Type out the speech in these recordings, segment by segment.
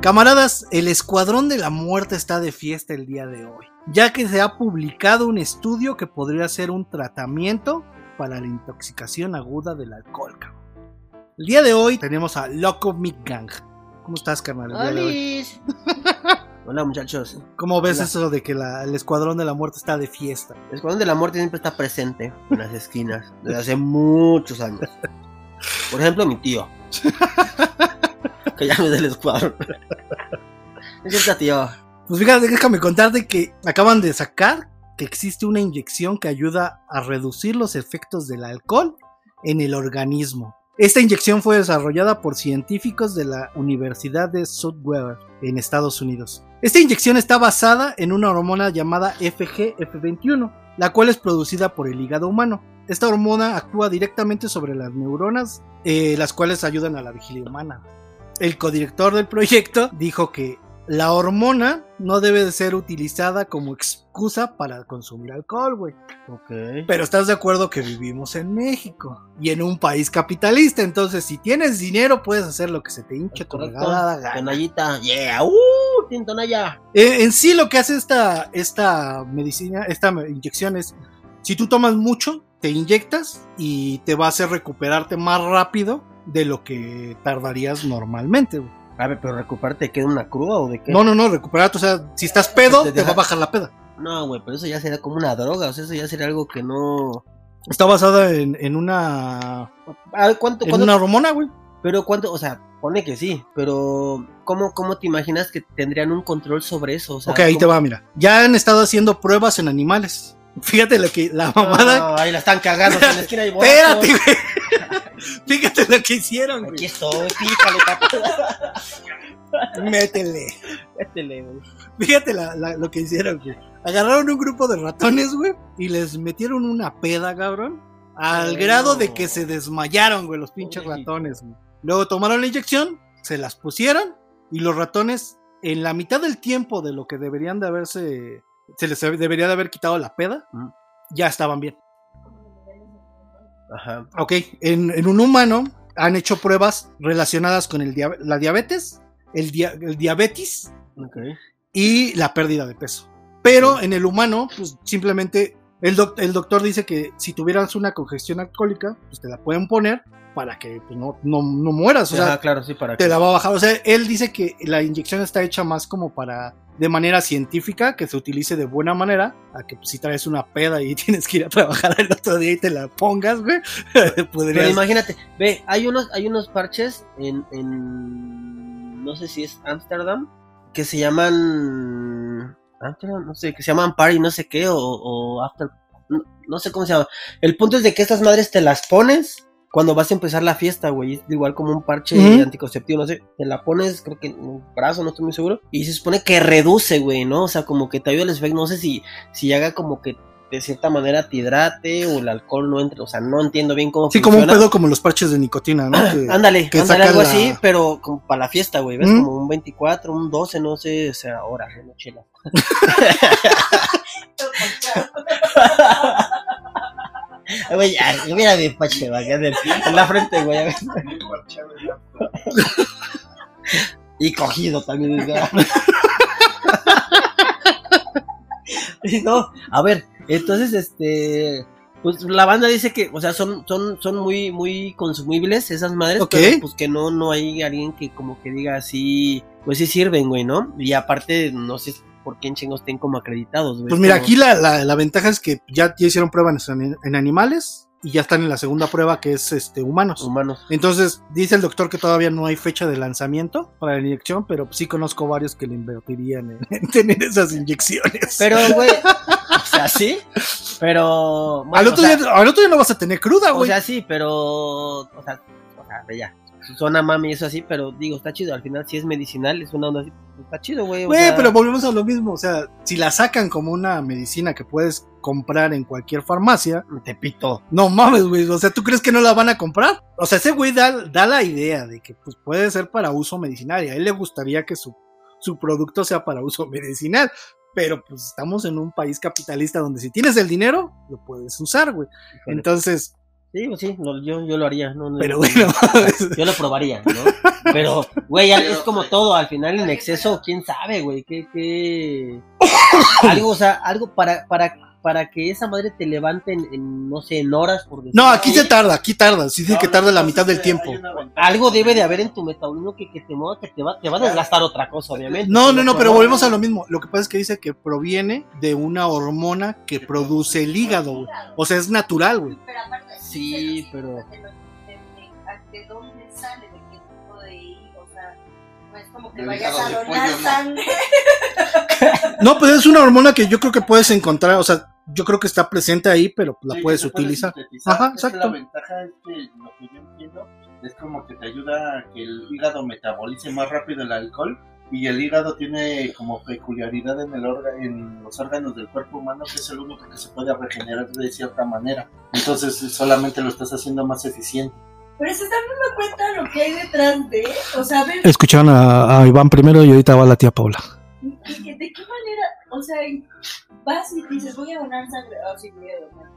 Camaradas, el Escuadrón de la Muerte está de fiesta el día de hoy, ya que se ha publicado un estudio que podría ser un tratamiento para la intoxicación aguda del alcohol. cabrón. El día de hoy tenemos a Loco Mick Gang. ¿Cómo estás, carnal? el día de hoy? ¡Olis! Hola muchachos. ¿Cómo ves Hola. eso de que la- el Escuadrón de la Muerte está de fiesta? El Escuadrón de la Muerte siempre está presente en las esquinas desde hace muchos años. Por ejemplo, mi tío. que del escuadrón. Es cierto, tío. Pues fíjate, déjame contarte que acaban de sacar que existe una inyección que ayuda a reducir los efectos del alcohol en el organismo. Esta inyección fue desarrollada por científicos de la Universidad de Southwestern en Estados Unidos. Esta inyección está basada en una hormona llamada FGF21, la cual es producida por el hígado humano. Esta hormona actúa directamente sobre las neuronas, eh, las cuales ayudan a la vigilia humana. El codirector del proyecto dijo que la hormona no debe de ser utilizada como excusa para consumir alcohol, güey. Ok. Pero estás de acuerdo que vivimos en México y en un país capitalista, entonces si tienes dinero puedes hacer lo que se te hinche tu regalada. Tonallita. Yeah. ¡Uh! Tiene tonalla. Eh, en sí lo que hace esta, esta medicina, esta inyección es, si tú tomas mucho, te inyectas y te va a hacer recuperarte más rápido de lo que tardarías normalmente. güey. A ver, pero recuperarte queda una cruda o de qué? No, no, no, recuperarte, o sea, si estás pedo, Te te va a bajar la peda. No, güey, pero eso ya sería como una droga. O sea, eso ya sería algo que no. Está basada en, en una ver, ¿cuánto? en cuánto- una hormona, güey. Pero cuánto, o sea, pone que sí, pero ¿cómo, cómo te imaginas que tendrían un control sobre eso? O sea, Ok, ahí te ¿cómo- va, mira. Ya han estado haciendo pruebas en animales. Fíjate lo que la mamada. No, ahí la están cagando en la esquina y Espérate, güey. Fíjate lo que hicieron, Aquí güey. estoy, pícale, papá. Métele. Métele, güey. Fíjate la- la- lo que hicieron, güey. Agarraron un grupo de ratones, güey, y les metieron una peda, cabrón. Al grado de que se desmayaron, güey, los pinches ratones, güey. Luego tomaron la inyección, se las pusieron, y los ratones, en la mitad del tiempo de lo que deberían de haberse. Se les debería de haber quitado la peda, ya estaban bien. Ajá. Ok, en, en un humano han hecho pruebas relacionadas con el dia- la diabetes, el, dia- el diabetes y la pérdida de peso. Pero en el humano, pues simplemente el, doc- el doctor dice que si tuvieras una congestión alcohólica, pues te la pueden poner para que pues, no, no, no mueras. O sea, claro, sí, para te que- la va a bajar. O sea, él dice que la inyección está hecha más como para, de manera científica, que se utilice de buena manera, a que pues, si traes una peda y tienes que ir a trabajar el otro día y te la pongas, güey, Pero imagínate, ve, hay unos, hay unos parches en, en no sé si es Ámsterdam, que se llaman Ámsterdam, no sé, que se llaman Party no sé qué, o, o After, no, no sé cómo se llama. El punto es de que estas madres te las pones cuando vas a empezar la fiesta, güey, es igual como un parche anticonceptivo, no sé, te la pones, creo que en un brazo, no estoy muy seguro, y se supone que reduce, güey, ¿no? O sea, como que te ayuda el efecto, no sé si, si haga como que de cierta manera te hidrate o el alcohol no entre, o sea, no entiendo bien cómo Sí, como un pedo como los parches de nicotina, ¿no? Que- Ándale, que ándale algo la- así, pero como para la fiesta, güey, ¿ves? ¿Mm? Como un 24, un 12, no sé, o sea, horas, no chela. Ay, Güey, mira mi pache, en la frente, güey. Y cogido también. Y no, a ver, entonces, este, pues la banda dice que, o sea, son, son, son muy, muy consumibles esas madres, Ok. pero pues que no, no hay alguien que como que diga así, pues sí sirven, güey, ¿no? Y aparte, no sé por qué en chingos estén como acreditados, güey. Pues mira, Como- aquí la, la- la ventaja es que ya, ya hicieron pruebas en, en animales y ya están en la segunda prueba que es este humanos. Humanos. Entonces, dice el doctor que todavía no hay fecha de lanzamiento para la inyección, pero sí conozco varios que le invertirían en, en tener esas inyecciones. Pero, güey, o sea, sí, pero... al, otro o sea, día, al otro día no vas a tener cruda, O güey. sea, sí, pero. O sea, o sea, ya. Suena mami eso así, pero digo, está chido. Al final, si es medicinal, es una onda así. pues, está chido, güey. Güey, sea, pero volvemos a lo mismo. O sea, si la sacan como una medicina que puedes comprar en cualquier farmacia, Te pito. no mames, güey. O sea, ¿tú crees que no la van a comprar? O sea, ese güey da, da la idea de que pues, puede ser para uso medicinal y a él le gustaría que su, su producto sea para uso medicinal. Pero pues estamos en un país capitalista donde si tienes el dinero, lo puedes usar, güey. Entonces, Sí, pues sí, lo- yo, yo lo haría. No, no- Pero bueno, Yo lo probaría, ¿no? Pero, güey, es como todo, al final en exceso, quién sabe, güey, qué, qué... Algo, o sea, algo para, para, para que esa madre te levante en, en, no sé, en horas, por decirlo no, aquí se así. tarda, aquí tarda, sí dice que No, tarda la mitad del tiempo. Algo debe de haber en tu metabolismo que, que te mueva, que te va, te va a desgastar otra cosa, obviamente. No, Si no, no, pero volvemos a lo mismo. Lo que pasa es que dice que proviene de una hormona que produce el hígado, güey. O sea, es natural, güey. Sí, se pero- de dónde sale, no es como que vayas a donar sangre. No, pues es una hormona que yo creo que puedes encontrar, o sea, yo creo que está presente ahí, pero la Sí, puedes utilizar. Ajá, Es que exacto. La ventaja es que lo que yo entiendo es como que te ayuda a que el hígado metabolice más rápido el alcohol y el hígado tiene como peculiaridad en el órgano, en los órganos del cuerpo humano que es el único que se puede regenerar de cierta manera. Entonces solamente lo estás haciendo más eficiente. Pero se están dando cuenta lo que hay detrás de, o sea, ver Escucharon a, Iván primero y ahorita va la tía Paula. de, qué- de qué manera, o sea, vas y dices, voy a donar sangre, ah, sí, voy a donar.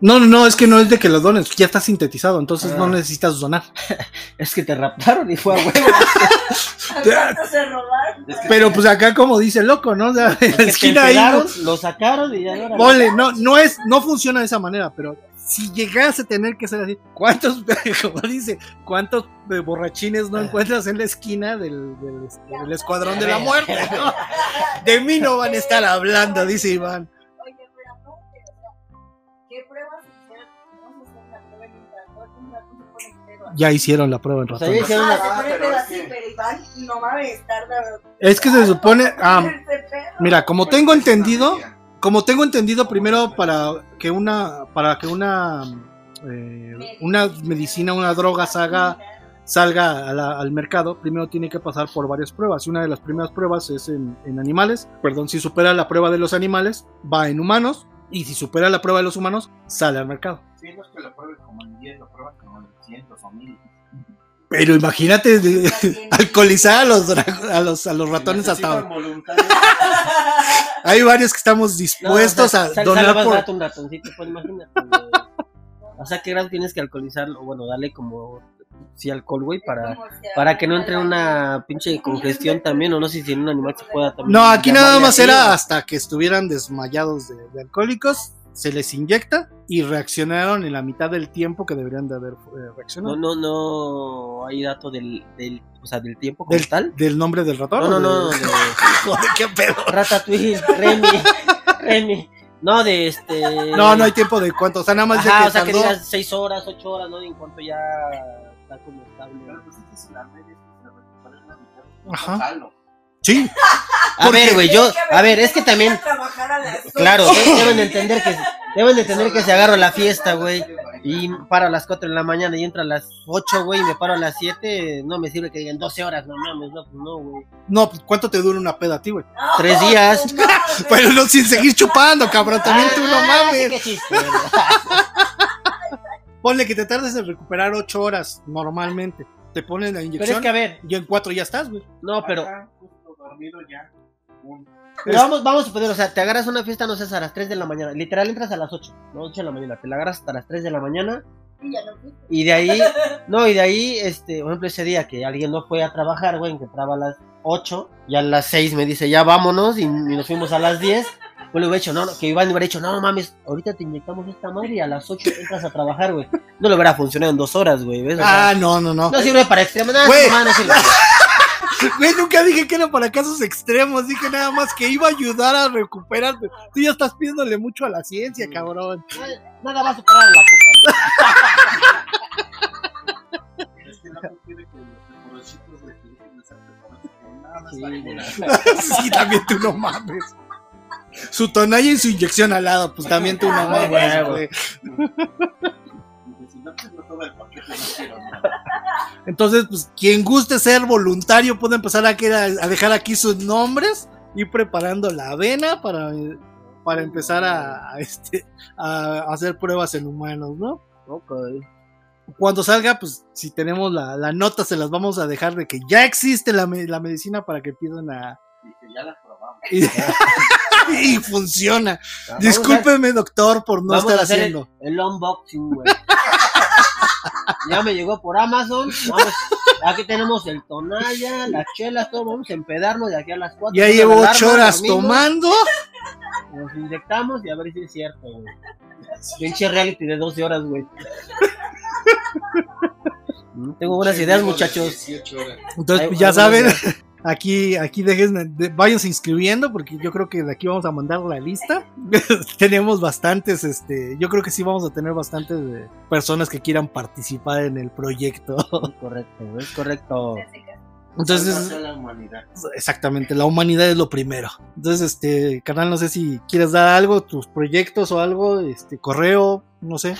No, no, no, es que no es de que lo dones, ya está sintetizado, entonces Ah. no necesitas donar. Es que te raptaron y fue a huevo. ¿A cuánto se robaron? Es que- Pero pues acá como dice el loco, ¿no? O sea, en Que la esquina ahí. lo sacaron y ya no Ponle, no, no es, no funciona de esa manera, pero si llegase a tener que ser así, ¿cuántos, como dice, cuántos eh, borrachines no encuentras en la esquina del, del, este, del escuadrón de la muerte? no? De mí no van a estar hablando, dice Iván. Oye, pero aparte, o sea, ¿qué pruebas hicieron? Vamos a hacer una prueba en un ratón, un ratón se pone entero. Ya hicieron la prueba en O sea, ya ratón. hicieron Ah, se Ah, pone es así, que- pero Iván no mames, tarda. Es que se supone, ah, mira, como tengo entendido, como tengo entendido primero para que una, para que una, eh, una medicina, una droga salga, la- al mercado, primero tiene que pasar por varias pruebas. Y una de las primeras pruebas es en, en animales. Perdón, si supera la prueba de los animales, va en humanos. Y si supera la prueba de los humanos, sale al mercado. Sí, no es que lo prueben como en 10, lo prueban como en cientos o 1000. Pero imagínate de- alcoholizar a los, a los, a los ratones hasta... Voluntarios. Hay varios que estamos No, dispuestos o sea, a donar sale más por... barato un ratoncito, pues imagínate. O sea, ¿qué grado tienes que alcoholizarlo? Bueno, dale como sí alcohol, güey, para, para que no entre una pinche congestión también, o no sé si en un animal se pueda también. No, aquí nada más así, era o- hasta que estuvieran desmayados de, de alcohólicos, se les inyecta y reaccionaron en la mitad del tiempo que deberían de haber eh, reaccionado. No, no, no hay dato del, del, o sea, del tiempo como del, tal. del nombre del ratón. No, no, no, de- de Joder, qué pedo. Ratatouille, Remy, Remy. No, de este. No, no hay tiempo de cuánto. O sea, nada más de Ajá, que o sea, que digas 6 horas, 8 horas, ¿no? Y en cuanto ya está como estable. Pero pues es que si la media es que se recupera la mitad, Ajá. Sí, A ver, güey, yo. A ver, es que también. a trabajar a las Claro, deben de entender que. Deben de entender que se agarro la fiesta, güey. Y paro a las 4 de la mañana y entro a las 8, güey, y me paro a las 7. No me sirve que digan 12 horas, no mames, no, pues no, güey. no, pues, ¿cuánto te dura una peda a ti, güey? Tres días. no. Pero no sin seguir chupando, cabrón. También tú no Ah, sí, mames. qué chiste, güey. Ponle que te tardes en recuperar ocho horas normalmente. Te ponen la Pero es inyección que a ver, y en cuatro ya estás, güey. no, pero. Ajá, justo dormido ya. Un- Pero vamos, vamos a suponer, o sea, te agarras una fiesta, no sé, a las 3 de la mañana. Literal entras a las 8, no 8 de la mañana. Te la agarras hasta las 3 de la mañana. Y ya no fui. Y de ahí, no, y de ahí, este, por ejemplo, ese día que alguien no fue a trabajar, güey, que entraba a las 8, y a las 6 me dice, ya vámonos, y, y nos fuimos a las 10. Pues le hubiera dicho, no, no, que Iván le hubiera dicho, no mames, ahorita te inyectamos esta madre y a las 8 entras a trabajar, güey. No lo hubiera funcionado en dos horas, güey, ¿ves? O sea, Ah, no, no, no. no sirve para extremos, nada, Güey. no, no sirve. Güey, nunca dije que era para casos extremos. Dije nada más que iba a ayudar a recuperar. Tú ya estás pidiéndole mucho a la ciencia, cabrón. Nada va a superar a la coca. Es que no quiere que los borrachitos de Sí, también tú no mames. Su tonalla y su inyección al lado, pues también tú no Ah, mames, güey. Entonces, pues quien guste ser voluntario puede empezar a, que- a dejar aquí sus nombres, ir preparando la avena para, para empezar a, a, este, a hacer pruebas en humanos, ¿no? Ok. Cuando salga, pues si tenemos la, la nota, se las vamos a dejar de que ya existe la, la medicina para que empiecen a... Dije, ya la probamos. y- y funciona. Vamos a- Discúlpeme, doctor, por no vamos estar a hacer haciendo. El, el unboxing, güey. Ya me llegó por Amazon. Vamos, aquí tenemos el tonalla, las chelas, todo. Vamos a empedarnos de aquí a las 4. Ya llevo ocho horas tomando. Nos inyectamos y a ver si es cierto, güey. Pinche reality de 12 horas, güey. Tengo buenas ideas, muchachos. Entonces, ya saben, ideas. Aquí, aquí dejen, de- váyanse inscribiendo porque yo creo que de aquí vamos a mandar la lista. Tenemos bastantes, este, yo creo que sí vamos a tener bastantes eh, personas que quieran participar en el proyecto. Correcto, es correcto. Entonces, la humanidad. exactamente, la humanidad es lo primero. Entonces, este, canal, no sé si quieres dar algo, tus proyectos o algo, este, correo, no sé.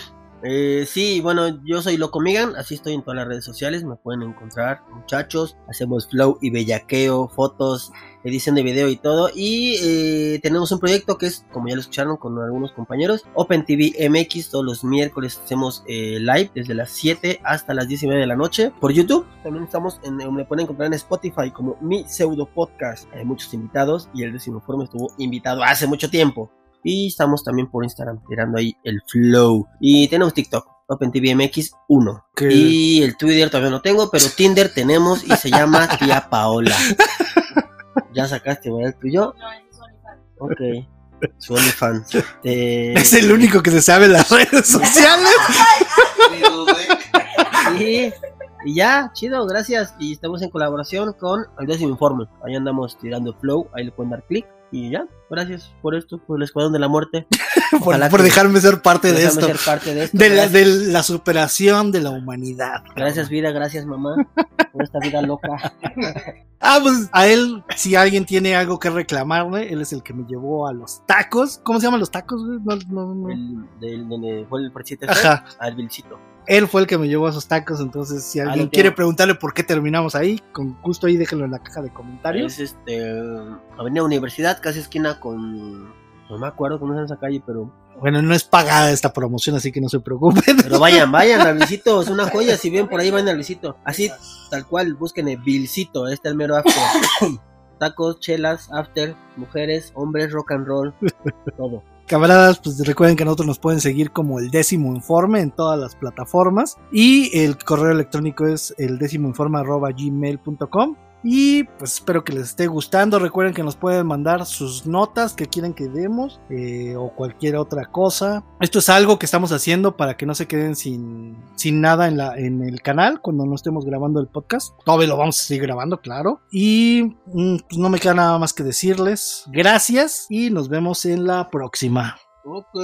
Eh, sí, bueno, yo soy Loco Migan, así estoy en todas las redes sociales, me pueden encontrar, muchachos. Hacemos flow y bellaqueo, fotos, edición de video y todo. Y eh, tenemos un proyecto que es, como ya lo escucharon con algunos compañeros, Open TV MX. Todos los miércoles hacemos eh, live desde las 7 hasta las 10 y media de la noche por YouTube. También estamos en, me pueden encontrar en Spotify como mi pseudo podcast. Hay muchos invitados y el décimo estuvo invitado hace mucho tiempo. Y estamos también por Instagram tirando ahí el flow. Y tenemos TikTok, OpenTVMX1. Que- Y el Twitter todavía no tengo, pero Tinder tenemos y se llama Tía Paola. ¿Ya sacaste, ¿verdad? el tuyo? No, es OnlyFans. Ok. Su OnlyFans. Eh, Es el único que se sabe en las redes sociales. Y, y ya, chido, gracias. Y estamos en colaboración con el décimo informe. Ahí andamos tirando flow, ahí le pueden dar clic. Y ya, gracias por esto, por el Escuadrón de la Muerte. por, dejarme ser parte de esto. ser parte de esto. De la, gracias, de la superación de la humanidad. gracias, vida, gracias, mamá, por esta vida loca. Ah, pues a él, si alguien tiene algo que reclamarle, él es el que me llevó a los tacos. ¿Cómo se llaman los tacos? No, no, no. El, del, donde fue el presidente Ajá. al Vilcito. Él fue el que me llevó a esos tacos, entonces si alguien quiere preguntarle por qué terminamos ahí, con gusto ahí déjenlo en la caja de comentarios. Es este, Avenida Universidad, casi esquina con. No me acuerdo cómo es esa calle, pero. Bueno, no es pagada esta promoción, así que no se preocupen. Pero vayan, vayan al Vilcito, es una joya. Si ven por ahí, vayan al Vilcito. Así, tal cual, busquen el Vilcito, este es el mero after. Tacos, chelas, after, mujeres, hombres, rock and roll, todo. Camaradas, pues recuerden que nosotros nos pueden seguir como el décimo informe en todas las plataformas. Y el correo electrónico es el décimo informe arroba gmail.com. Y pues espero que les esté gustando. Recuerden que nos pueden mandar sus notas que quieren que demos eh, o cualquier otra cosa. Esto es algo que estamos haciendo para que no se queden sin, sin nada en, la, en el canal cuando no estemos grabando el podcast. Todavía lo vamos a seguir grabando, claro. Y mm, pues no me queda nada más que decirles. Gracias y nos vemos en la próxima. Ok.